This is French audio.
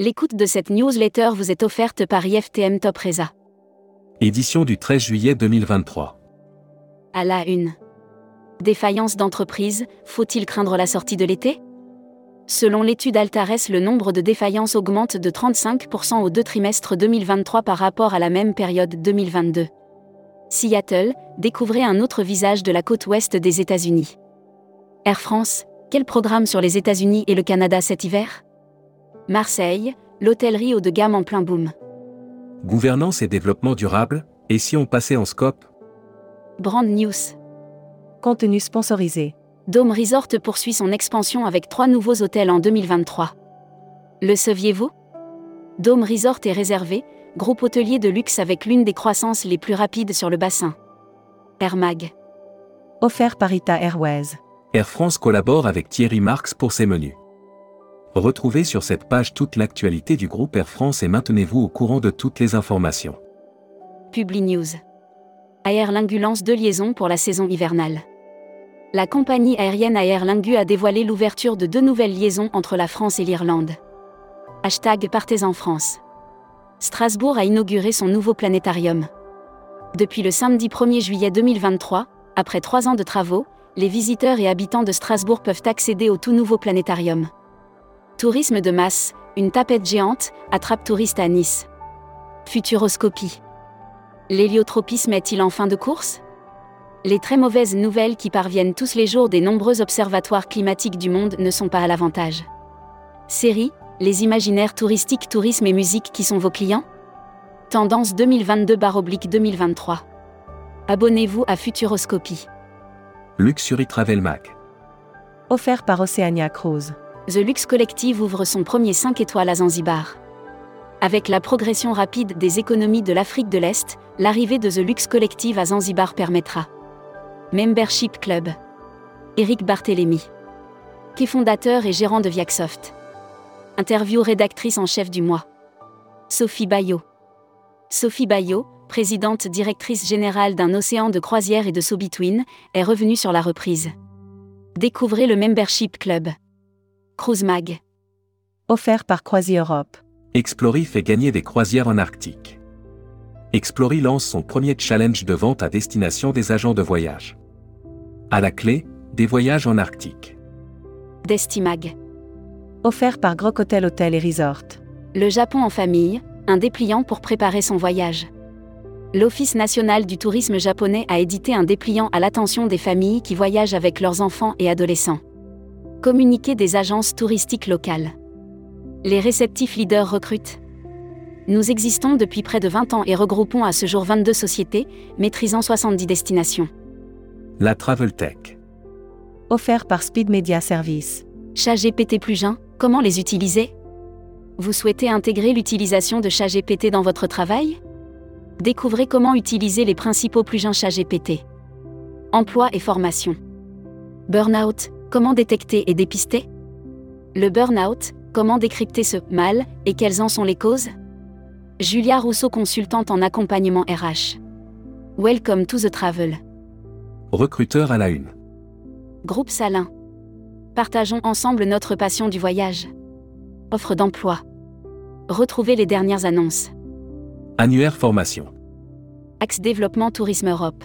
L'écoute de cette newsletter vous est offerte par IFTM Top Reza. Édition du 13 juillet 2023. À la une. Défaillance d'entreprise, faut-il craindre la sortie de l'été? Selon l'étude Altares, le nombre de défaillances augmente de 35% au deux trimestres 2023 par rapport à la même période 2022. Seattle, découvrez un autre visage de la côte ouest des États-Unis. Air France, quel programme sur les États-Unis et le Canada cet hiver? Marseille, l'hôtellerie haut de gamme en plein boom. Gouvernance et développement durable, et si on passait en scope? Brand News. Contenu sponsorisé. Dome Resort poursuit son expansion avec trois nouveaux hôtels en 2023. Le saviez-vous? Dome Resort est réservé, groupe hôtelier de luxe avec l'une des croissances les plus rapides sur le bassin. Air Mag. Offert par Ita Airways. Air France collabore avec Thierry Marx pour ses menus. Retrouvez sur cette page toute l'actualité du groupe Air France et maintenez-vous au courant de toutes les informations. Publi News. Air Lingu lance deux liaisons pour la saison hivernale. La compagnie aérienne Aer Lingus a dévoilé l'ouverture de deux nouvelles liaisons entre la France et l'Irlande. Hashtag Partez en France. Strasbourg a inauguré son nouveau planétarium. Depuis le samedi 1er juillet 2023, après trois ans de travaux, les visiteurs et habitants de Strasbourg peuvent accéder au tout nouveau planétarium. Tourisme de masse, une tapette géante, attrape touriste à Nice. Futuroscopie. L'héliotropisme est-il en fin de course? Les très mauvaises nouvelles qui parviennent tous les jours des nombreux observatoires climatiques du monde ne sont pas à l'avantage. Série, les imaginaires touristiques, tourisme et musique qui sont vos clients? Tendance 2022-2023. Abonnez-vous à Futuroscopie. Luxury Travel Mag. Offert par Oceania Cruise. The Lux Collective ouvre son premier 5 étoiles à Zanzibar. Avec la progression rapide des économies de l'Afrique de l'Est, l'arrivée de The Lux Collective à Zanzibar permettra. Membership Club. Eric Barthélémy. Qui fondateur et gérant de Viacsoft. Interview rédactrice en chef du mois. Sophie Bayot. Sophie Bayot, présidente directrice générale d'un océan de croisière et de So Between, est revenue sur la reprise. Découvrez le Membership Club. Cruise Mag. Offert par Croisi Europe. Explory fait gagner des croisières en Arctique. Explory lance son premier challenge de vente à destination des agents de voyage. À la clé, des voyages en Arctique. Destimag. Offert par Grok Hotel Hotel et Resort. Le Japon en famille, un dépliant pour préparer son voyage. L'Office national du tourisme japonais a édité un dépliant à l'attention des familles qui voyagent avec leurs enfants et adolescents. Communiquer des agences touristiques locales. Les réceptifs leaders recrutent. Nous existons depuis près de 20 ans et regroupons à ce jour 22 sociétés, maîtrisant 70 destinations. La Travel Tech. Offert par Speed Media Service. Chat GPT Plugin, comment les utiliser? Vous souhaitez intégrer l'utilisation de Chat GPT dans votre travail? Découvrez comment utiliser les principaux plugins Chat GPT. Emploi et formation. Burnout, comment détecter et dépister? Le burnout, comment décrypter ce mal et quelles en sont les causes? Julia Rousseau, consultante en accompagnement RH. Welcome to the travel. Recruteur à la une. Groupe Salin. Partageons ensemble notre passion du voyage. Offre d'emploi. Retrouvez les dernières annonces. Annuaire formation. Axe Développement Tourisme Europe.